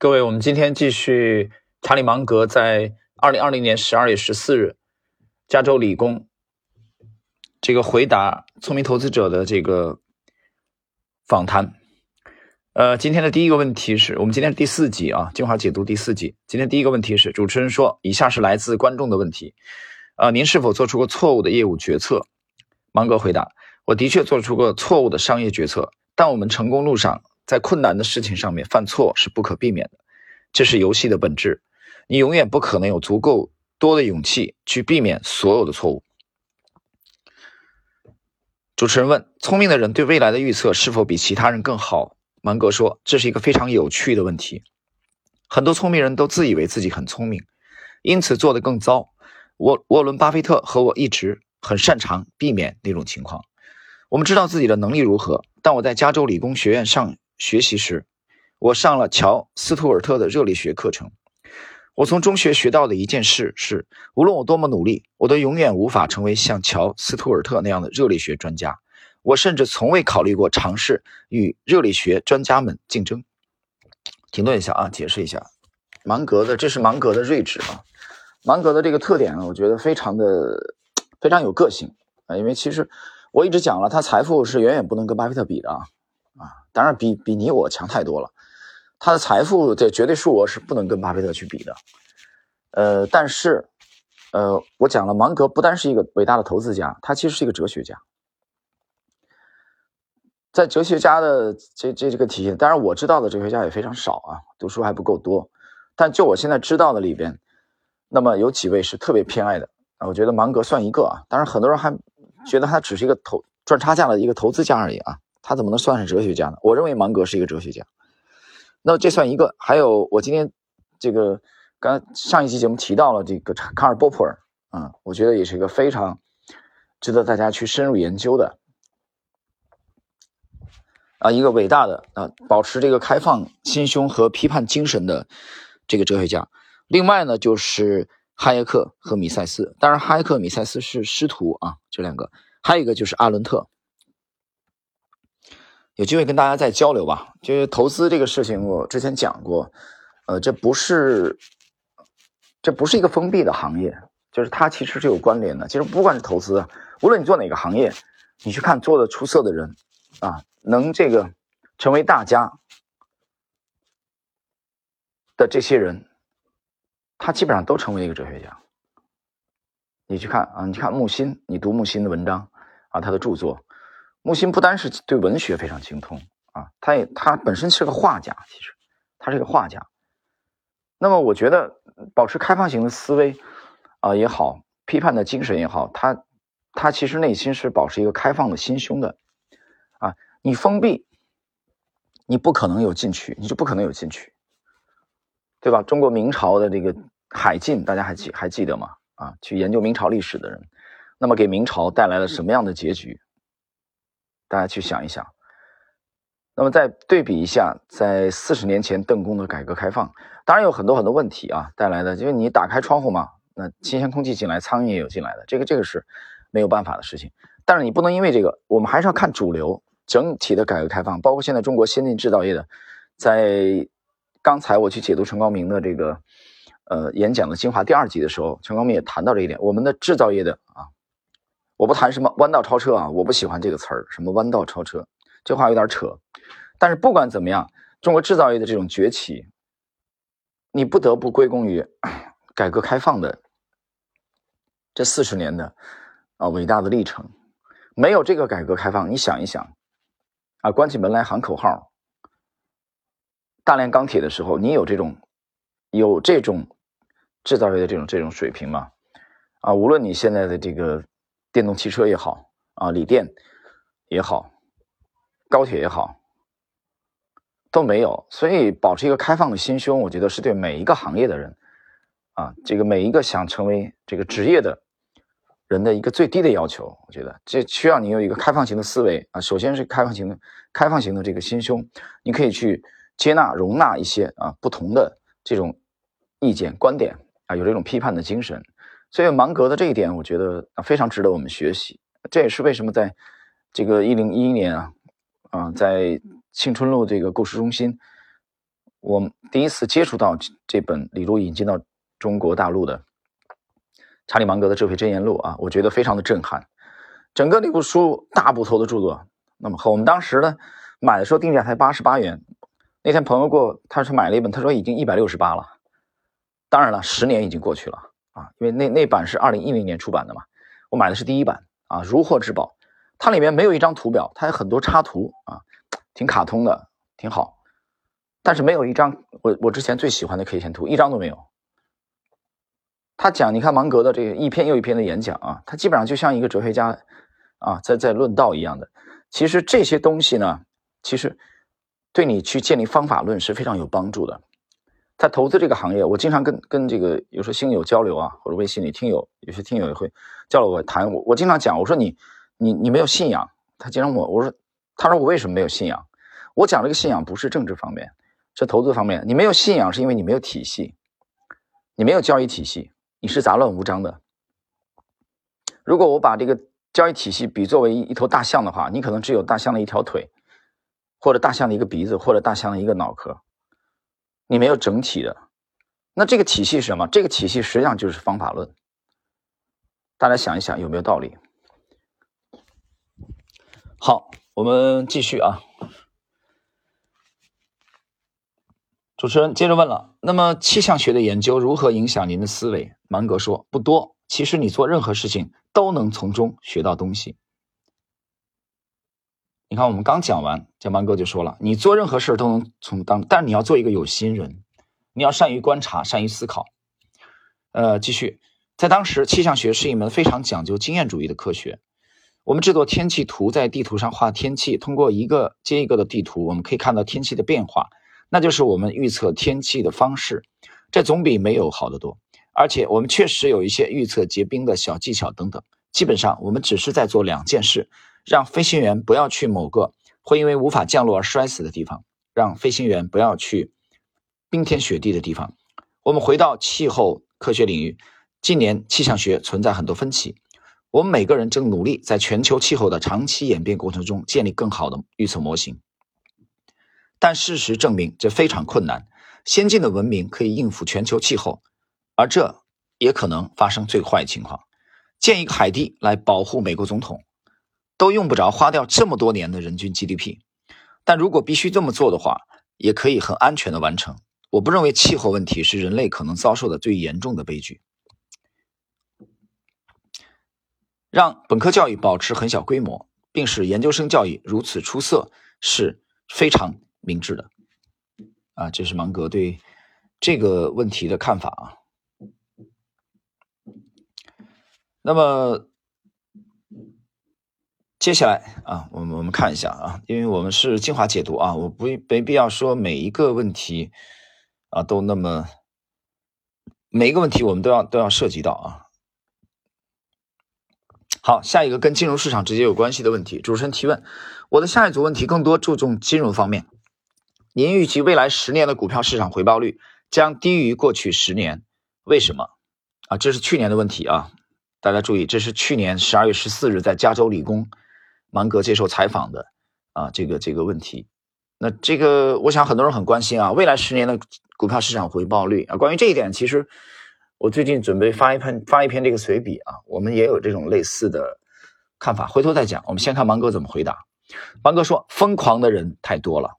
各位，我们今天继续查理芒格在二零二零年十二月十四日加州理工这个回答聪明投资者的这个访谈。呃，今天的第一个问题是我们今天第四集啊，精华解读第四集。今天第一个问题是，主持人说，以下是来自观众的问题。呃，您是否做出过错误的业务决策？芒格回答：我的确做出过错误的商业决策，但我们成功路上。在困难的事情上面犯错是不可避免的，这是游戏的本质。你永远不可能有足够多的勇气去避免所有的错误。主持人问：聪明的人对未来的预测是否比其他人更好？芒格说：这是一个非常有趣的问题。很多聪明人都自以为自己很聪明，因此做得更糟。沃沃伦·巴菲特和我一直很擅长避免那种情况。我们知道自己的能力如何，但我在加州理工学院上。学习时，我上了乔斯图尔特的热力学课程。我从中学学到的一件事是：无论我多么努力，我都永远无法成为像乔斯图尔特那样的热力学专家。我甚至从未考虑过尝试与热力学专家们竞争。停顿一下啊，解释一下，芒格的这是芒格的睿智啊。芒格的这个特点呢，我觉得非常的非常有个性啊。因为其实我一直讲了，他财富是远远不能跟巴菲特比的啊。当然比比你我强太多了。他的财富的绝对数额是不能跟巴菲特去比的。呃，但是，呃，我讲了，芒格不单是一个伟大的投资家，他其实是一个哲学家。在哲学家的这这这个体系，当然我知道的哲学家也非常少啊，读书还不够多。但就我现在知道的里边，那么有几位是特别偏爱的啊，我觉得芒格算一个啊。当然，很多人还觉得他只是一个投赚差价的一个投资家而已啊。他怎么能算是哲学家呢？我认为芒格是一个哲学家，那这算一个。还有我今天这个刚上一期节目提到了这个卡尔波普尔啊，我觉得也是一个非常值得大家去深入研究的啊，一个伟大的啊，保持这个开放心胸和批判精神的这个哲学家。另外呢，就是哈耶克和米塞斯，当然哈耶克、米塞斯是师徒啊，这两个。还有一个就是阿伦特。有机会跟大家再交流吧。就是投资这个事情，我之前讲过，呃，这不是，这不是一个封闭的行业，就是它其实是有关联的。其实不管是投资，无论你做哪个行业，你去看做的出色的人，啊，能这个成为大家的这些人，他基本上都成为一个哲学家。你去看啊，你看木心，你读木心的文章啊，他的著作。木心不单是对文学非常精通啊，他也他本身是个画家，其实他是个画家。那么我觉得保持开放型的思维啊也好，批判的精神也好，他他其实内心是保持一个开放的心胸的啊。你封闭，你不可能有进取，你就不可能有进取，对吧？中国明朝的这个海禁，大家还记还记得吗？啊，去研究明朝历史的人，那么给明朝带来了什么样的结局？大家去想一想，那么再对比一下，在四十年前邓公的改革开放，当然有很多很多问题啊带来的，就是你打开窗户嘛，那新鲜空气进来，苍蝇也有进来的，这个这个是没有办法的事情。但是你不能因为这个，我们还是要看主流整体的改革开放，包括现在中国先进制造业的，在刚才我去解读陈光明的这个呃演讲的精华第二集的时候，陈光明也谈到这一点，我们的制造业的啊。我不谈什么弯道超车啊，我不喜欢这个词儿，什么弯道超车，这话有点扯。但是不管怎么样，中国制造业的这种崛起，你不得不归功于 改革开放的这四十年的啊伟大的历程。没有这个改革开放，你想一想啊，关起门来喊口号，大炼钢铁的时候，你有这种有这种制造业的这种这种水平吗？啊，无论你现在的这个。电动汽车也好啊，锂电也好，高铁也好，都没有。所以保持一个开放的心胸，我觉得是对每一个行业的人啊，这个每一个想成为这个职业的人的一个最低的要求。我觉得这需要你有一个开放型的思维啊，首先是开放型的、开放型的这个心胸，你可以去接纳、容纳一些啊不同的这种意见、观点啊，有这种批判的精神。所以芒格的这一点，我觉得非常值得我们学习。这也是为什么在这个一零一一年啊，啊，在青春路这个故事中心，我第一次接触到这本李路引进到中国大陆的查理芒格的《智慧箴言录》啊，我觉得非常的震撼。整个那部书大部头的著作，那么和我们当时呢买的时候定价才八十八元。那天朋友过，他说买了一本，他说已经一百六十八了。当然了，十年已经过去了啊，因为那那版是二零一零年出版的嘛，我买的是第一版啊，如获至宝。它里面没有一张图表，它有很多插图啊，挺卡通的，挺好。但是没有一张我我之前最喜欢的 K 线图，一张都没有。他讲，你看芒格的这一篇又一篇的演讲啊，他基本上就像一个哲学家啊，在在论道一样的。其实这些东西呢，其实对你去建立方法论是非常有帮助的。在投资这个行业，我经常跟跟这个有时候新友交流啊，或者微信里听友有些听友也会交流我谈我我经常讲，我说你你你没有信仰，他经常问我，我说他说我为什么没有信仰？我讲这个信仰不是政治方面，是投资方面。你没有信仰是因为你没有体系，你没有交易体系，你是杂乱无章的。如果我把这个交易体系比作为一头大象的话，你可能只有大象的一条腿，或者大象的一个鼻子，或者大象的一个脑壳。你没有整体的，那这个体系是什么？这个体系实际上就是方法论。大家想一想有没有道理？好，我们继续啊。主持人接着问了：那么气象学的研究如何影响您的思维？芒格说：不多。其实你做任何事情都能从中学到东西。你看，我们刚讲完，这芒哥就说了，你做任何事都能从当，但是你要做一个有心人，你要善于观察，善于思考。呃，继续，在当时，气象学是一门非常讲究经验主义的科学。我们制作天气图，在地图上画天气，通过一个接一个的地图，我们可以看到天气的变化，那就是我们预测天气的方式。这总比没有好得多。而且，我们确实有一些预测结冰的小技巧等等。基本上，我们只是在做两件事。让飞行员不要去某个会因为无法降落而摔死的地方，让飞行员不要去冰天雪地的地方。我们回到气候科学领域，近年气象学存在很多分歧。我们每个人正努力在全球气候的长期演变过程中建立更好的预测模型，但事实证明这非常困难。先进的文明可以应付全球气候，而这也可能发生最坏情况。建一个海堤来保护美国总统。都用不着花掉这么多年的人均 GDP，但如果必须这么做的话，也可以很安全的完成。我不认为气候问题是人类可能遭受的最严重的悲剧。让本科教育保持很小规模，并使研究生教育如此出色，是非常明智的。啊，这是芒格对这个问题的看法啊。那么。接下来啊，我们我们看一下啊，因为我们是精华解读啊，我不没必要说每一个问题啊都那么每一个问题我们都要都要涉及到啊。好，下一个跟金融市场直接有关系的问题，主持人提问，我的下一组问题更多注重金融方面。您预计未来十年的股票市场回报率将低于过去十年，为什么？啊，这是去年的问题啊，大家注意，这是去年十二月十四日在加州理工。芒格接受采访的啊，这个这个问题，那这个我想很多人很关心啊，未来十年的股票市场回报率啊，关于这一点，其实我最近准备发一篇发一篇这个随笔啊，我们也有这种类似的看法，回头再讲。我们先看芒格怎么回答。芒格说：“疯狂的人太多了，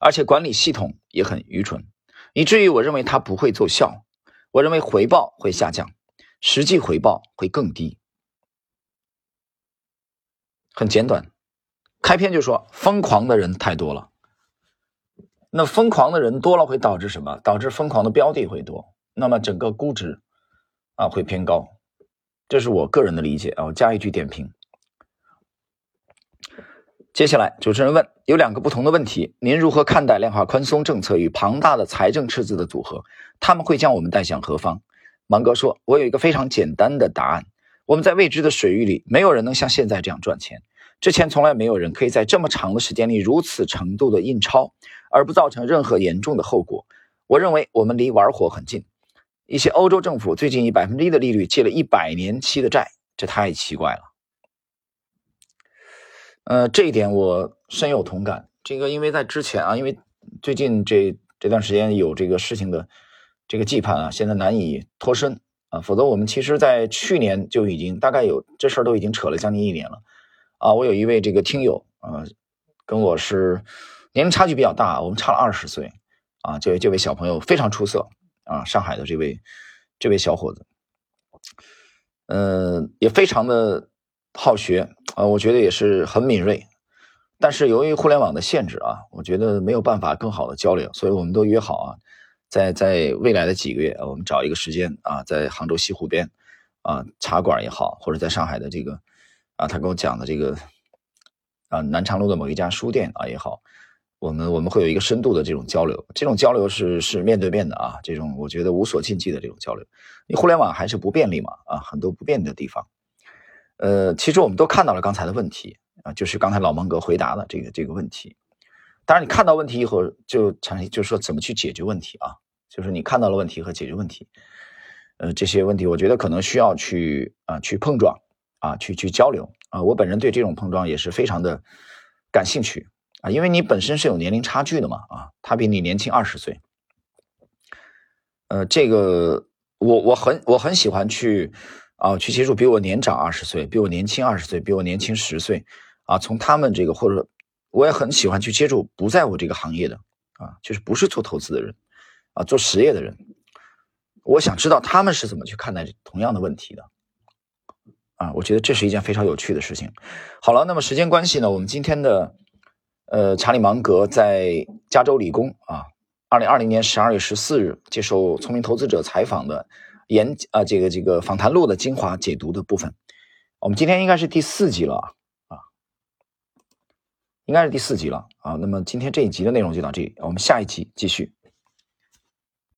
而且管理系统也很愚蠢，以至于我认为它不会奏效。我认为回报会下降，实际回报会更低。”很简短，开篇就说疯狂的人太多了。那疯狂的人多了会导致什么？导致疯狂的标的会多，那么整个估值啊会偏高。这是我个人的理解啊。我加一句点评。接下来主持人问有两个不同的问题：您如何看待量化宽松政策与庞大的财政赤字的组合？他们会将我们带向何方？芒格说：“我有一个非常简单的答案。”我们在未知的水域里，没有人能像现在这样赚钱。之前从来没有人可以在这么长的时间里如此程度的印钞，而不造成任何严重的后果。我认为我们离玩火很近。一些欧洲政府最近以百分之一的利率借了一百年期的债，这太奇怪了。呃，这一点我深有同感。这个因为在之前啊，因为最近这这段时间有这个事情的这个羁绊啊，现在难以脱身啊。否则我们其实在去年就已经大概有这事儿都已经扯了将近一年了啊。我有一位这个听友啊，跟我是年龄差距比较大，我们差了二十岁啊。这位这位小朋友非常出色啊，上海的这位这位小伙子，嗯，也非常的好学啊，我觉得也是很敏锐。但是由于互联网的限制啊，我觉得没有办法更好的交流，所以我们都约好啊，在在未来的几个月，我们找一个时间啊，在杭州西湖边啊茶馆也好，或者在上海的这个啊他跟我讲的这个啊南昌路的某一家书店啊也好，我们我们会有一个深度的这种交流，这种交流是是面对面的啊，这种我觉得无所禁忌的这种交流，你互联网还是不便利嘛啊，很多不便利的地方，呃，其实我们都看到了刚才的问题。啊，就是刚才老蒙哥回答的这个这个问题。当然，你看到问题以后就产生，就是说怎么去解决问题啊？就是你看到了问题和解决问题，呃，这些问题我觉得可能需要去啊去碰撞啊去去交流啊。我本人对这种碰撞也是非常的感兴趣啊，因为你本身是有年龄差距的嘛啊，他比你年轻二十岁。呃，这个我我很我很喜欢去啊去接触比我年长二十岁、比我年轻二十岁、比我年轻十岁。啊，从他们这个或者，我也很喜欢去接触不在我这个行业的啊，就是不是做投资的人，啊，做实业的人，我想知道他们是怎么去看待同样的问题的，啊，我觉得这是一件非常有趣的事情。好了，那么时间关系呢，我们今天的呃查理芒格在加州理工啊，二零二零年十二月十四日接受聪明投资者采访的演啊这个这个访谈录的精华解读的部分，我们今天应该是第四集了。应该是第四集了啊，那么今天这一集的内容就到这里，我们下一集继续。